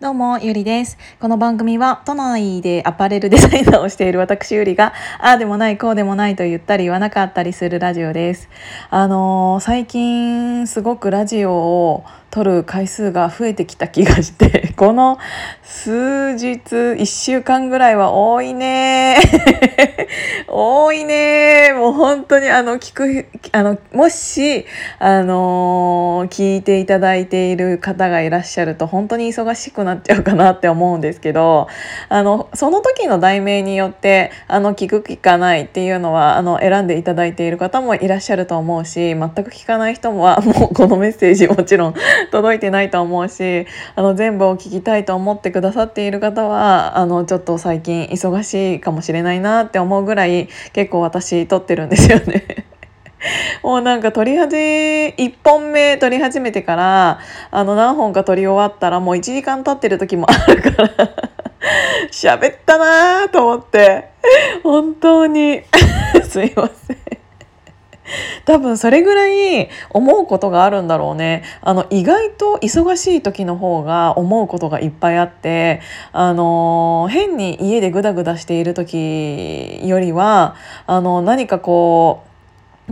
どうも、ゆりです。この番組は、都内でアパレルデザイナーをしている私ゆりが、ああでもない、こうでもないと言ったり言わなかったりするラジオです。あのー、最近、すごくラジオを撮る回数が増えてきた気がして この数日1週間ぐらいは多いね。多いね。もう本当にあの聞くあのもしあの聞いていただいている方がいらっしゃると本当に忙しくなっちゃうかなって思うんですけどあのその時の題名によってあの聞く聞かないっていうのはあの選んでいただいている方もいらっしゃると思うし全く聞かない人は もうこのメッセージもちろん 届いてないと思うしあの全部を聞きたいと思ってくださっている方はあのちょっと最近忙しいかもしれないなって思うぐらい結構私撮ってるんですよね。もうなんか撮り始め1本目撮り始めてからあの何本か撮り終わったらもう1時間経ってる時もあるから 喋ったなーと思って本当にすいません 多分それぐらい思うことがあるんだろうね。あの意外と忙しい時の方が思うことがいっぱいあってあの変に家でグダグダしている時よりはあの何かこう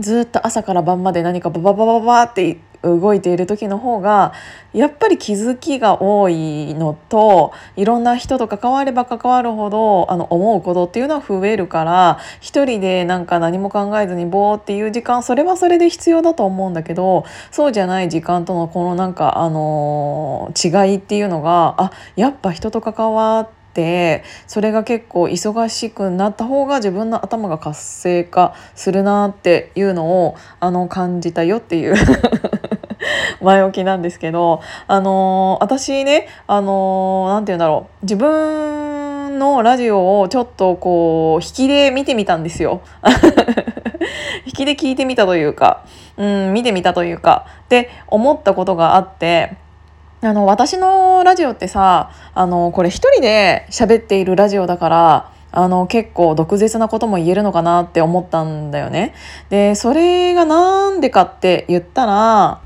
ずっと朝から晩まで何かバババババって動いている時の方がやっぱり気づきが多いのといろんな人と関われば関わるほどあの思うことっていうのは増えるから一人でなんか何も考えずにボーっていう時間それはそれで必要だと思うんだけどそうじゃない時間とのこのなんかあの違いっていうのがあやっぱ人と関わっててそれが結構忙しくなった方が自分の頭が活性化するなっていうのをあの感じたよっていう。前置きなんですけどあの私ねあの何て言うんだろう自分のラジオをちょっとこう引きで見てみたんですよ。引きで聞いてみたというか、うん、見てみたというかで思ったことがあってあの私のラジオってさあのこれ一人で喋っているラジオだからあの結構毒舌なことも言えるのかなって思ったんだよね。でそれがなんでかって言ったら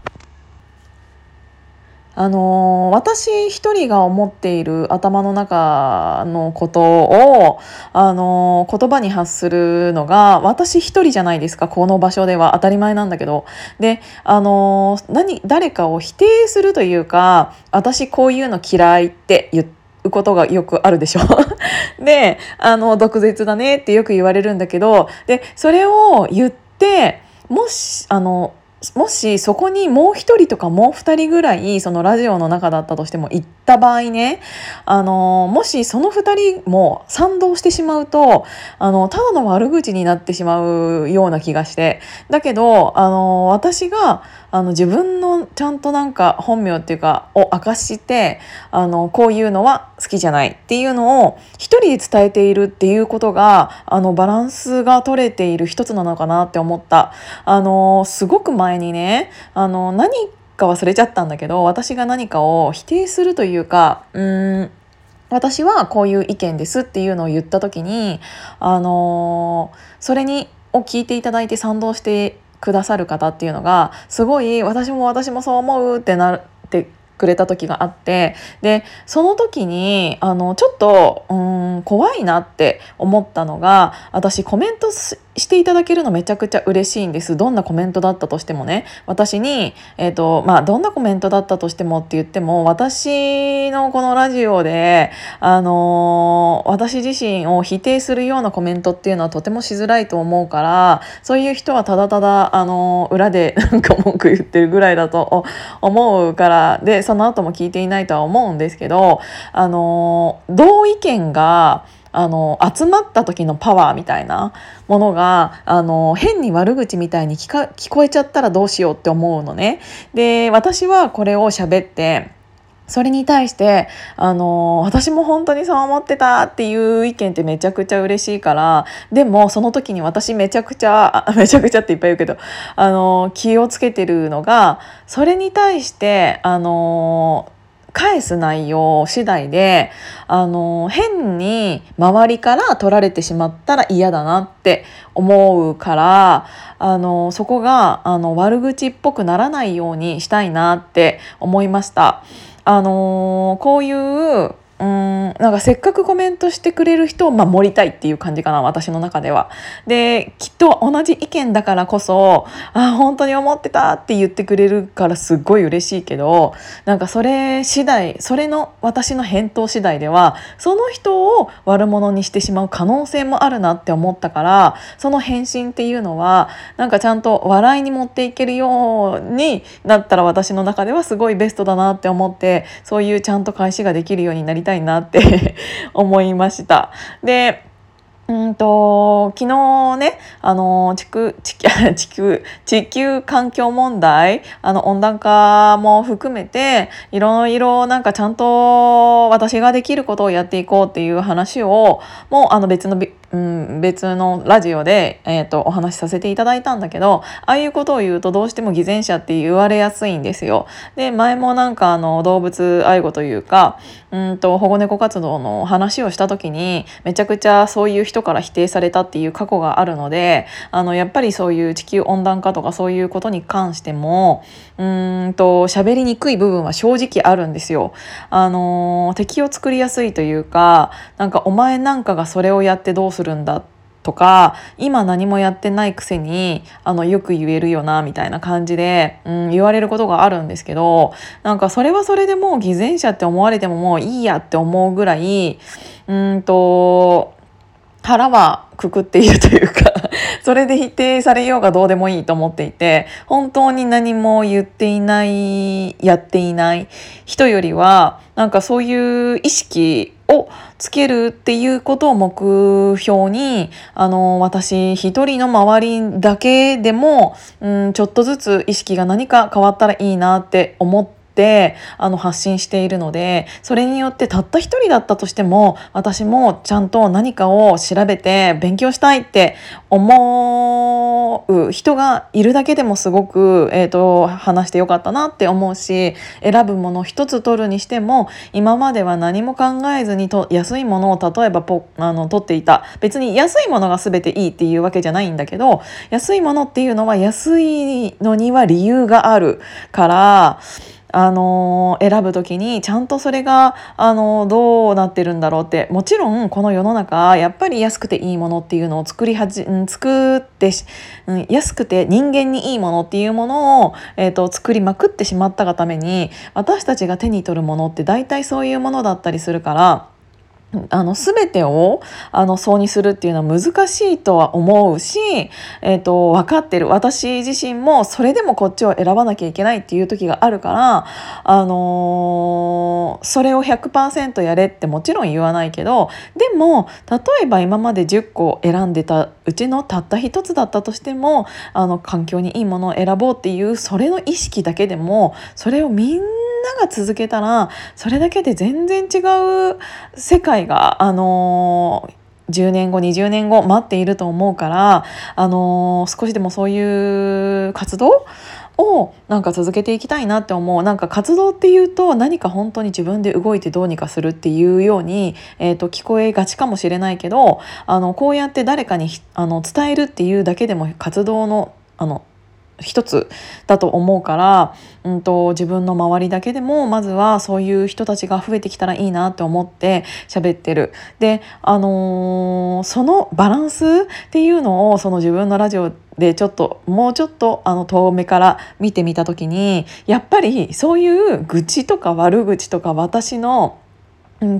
あの私一人が思っている頭の中のことを、あの言葉に発するのが私一人じゃないですかこの場所では当たり前なんだけど。で、あの何誰かを否定するというか私こういうの嫌いって言うことがよくあるでしょ。であの毒舌だねってよく言われるんだけど。でそれを言ってもしあのもしそこにもう一人とかもう二人ぐらいそのラジオの中だったとしても行った場合ねあのもしその二人も賛同してしまうとあのただの悪口になってしまうような気がして。だけどあの私があの自分のちゃんとなんか本名っていうかを明かしてあのこういうのは好きじゃないっていうのを一人で伝えているっていうことがあのバランスが取れている一つなのかなって思った。あのすごく前にねあの何か忘れちゃったんだけど私が何かを否定するというかうん私はこういう意見ですっていうのを言った時にあのそれにを聞いていただいて賛同してくださる方っていうのがすごい私も私もそう思うってなってくれた時があってでその時にあのちょっとうん怖いなって思ったのが私コメントししていただけるのめちゃくちゃ嬉しいんです。どんなコメントだったとしてもね。私に、えーとまあ、どんなコメントだったとしてもって言っても私のこのラジオで、あのー、私自身を否定するようなコメントっていうのはとてもしづらいと思うからそういう人はただただ、あのー、裏で なんか文句言ってるぐらいだと思うからでその後も聞いていないとは思うんですけど、あのー、同意見があの集まった時のパワーみたいなものがあの変に悪口みたいに聞か聞こえちゃったらどうしようって思うのね。で私はこれを喋ってそれに対してあの私も本当にそう思ってたっていう意見ってめちゃくちゃ嬉しいからでもその時に私めちゃくちゃ めちゃくちゃっていっぱい言うけどあの気をつけてるのがそれに対してあの返す内容次第であの変に周りから取られてしまったら嫌だなって思うからあのそこがあの悪口っぽくならないようにしたいなって思いました。あの、こういううんなんかせっかくコメントしてくれる人を守りたいっていう感じかな私の中では。できっと同じ意見だからこそ「あ本当に思ってた」って言ってくれるからすっごい嬉しいけどなんかそれ次第それの私の返答次第ではその人を悪者にしてしまう可能性もあるなって思ったからその返信っていうのはなんかちゃんと笑いに持っていけるようになったら私の中ではすごいベストだなって思ってそういうちゃんと返しができるようになりたいたいなって 思いました。でうんと昨日ねあの地区地地球 地球環境問題あの温暖化も含めていろいろなんかちゃんと私ができることをやっていこうっていう話をもうあの別のうん、別のラジオで、えーと、お話しさせていただいたんだけどああいうことを言うとどうしても偽善者って言われやすいんですよ。で前もなんかあの動物愛護というかうんと保護猫活動の話をした時にめちゃくちゃそういう人から否定されたっていう過去があるのでであのやっぱりそういう地球温暖化とかそういうことに関してもうんと喋りにくい部分は正直あるんですよ。あの敵を作りやすいというかなんかお前なんかがそれをやってどうするんだとか今何もやってないくせにあのよく言えるよなみたいな感じで、うん、言われることがあるんですけどなんかそれはそれでもう偽善者って思われてももういいやって思うぐらいうんと腹はくくっているというか それで否定されようがどうでもいいと思っていて本当に何も言っていないやっていない人よりはなんかそういう意識をつけるっていうことを目標にあの私一人の周りだけでも、うん、ちょっとずつ意識が何か変わったらいいなって思ってってあの発信しているのでそれによってたった一人だったとしても私もちゃんと何かを調べて勉強したいって思う人がいるだけでもすごく、えーと、話してよかったなって思うし選ぶもの一つ取るにしても今までは何も考えずにと安いものを例えばポあの取っていた別に安いものが全ていいっていうわけじゃないんだけど安いものっていうのは安いのには理由があるから。あの選ぶ時にちゃんとそれが、あのどうなってるんだろうってもちろんこの世の中やっぱり安くていいものっていうのを作りはじ、うん、作ってうん、安くて人間にいいものっていうものを、えーと作りまくってしまったがために私たちが手に取るものって大体そういうものだったりするから。あの全てをあのそうにするっていうのは難しいとは思うし、えーと、分かってる。私自身もそれでもこっちを選ばなきゃいけないっていう時があるから、あのー、それを100%やれってもちろん言わないけどでも例えば今まで10個選んでたうちのたった一つだったとしてもあの環境にいいものを選ぼうっていうそれの意識だけでもそれをみんななが続けたらそれだけで全然違う世界があのー、10年後20年後待っていると思うから、あのー、少しでもそういう活動をなんか続けていきたいなって思う。なんか活動っていうと何か本当に自分で動いてどうにかするっていうように、えー、と聞こえがちかもしれないけどあのこうやって誰かにあの伝えるっていうだけでも活動のあの一つだと思うから、うんと、自分の周りだけでもまずはそういう人たちが増えてきたらいいなって思って喋ってる。で、あのー、そのバランスっていうのをその自分のラジオでちょっともうちょっとあの遠目から見てみた時にやっぱりそういう愚痴とか悪口とか私の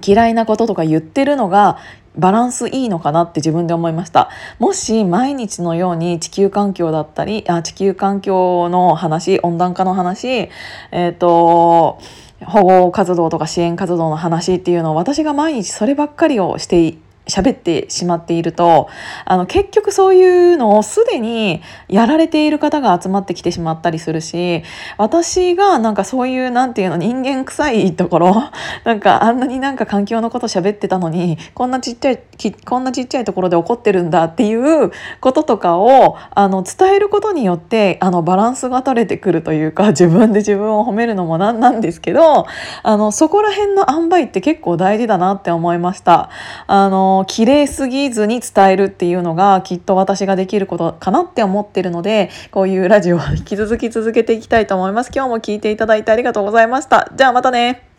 嫌いなこととか言ってるのがバランスいいのかなって自分で思いました。もし毎日のように地球環境だったりあ地球環境の話温暖化の話えっ、ー、と保護活動とか支援活動の話っていうのを私が毎日そればっかりをして喋ってしまっているとあの結局そういうのをすでにやられている方が集まってきてしまったりするし私がなんかそういうなんていうの人間臭いところ なんかあんなになんか環境のこと喋ってたのにこんなちっちゃいこんなちっちゃいところで起こってるんだっていうこととかをあの伝えることによってあのバランスが取れてくるというか 自分で自分を褒めるのもなんなんですけどあのそこら辺の塩梅って結構大事だなって思いました。あの綺麗すぎずに伝えるっていうのがきっと私ができることかなって思ってるのでこういうラジオを引き続き続けていきたいと思います。今日も聞いていただいてありがとうございました。じゃあまたね。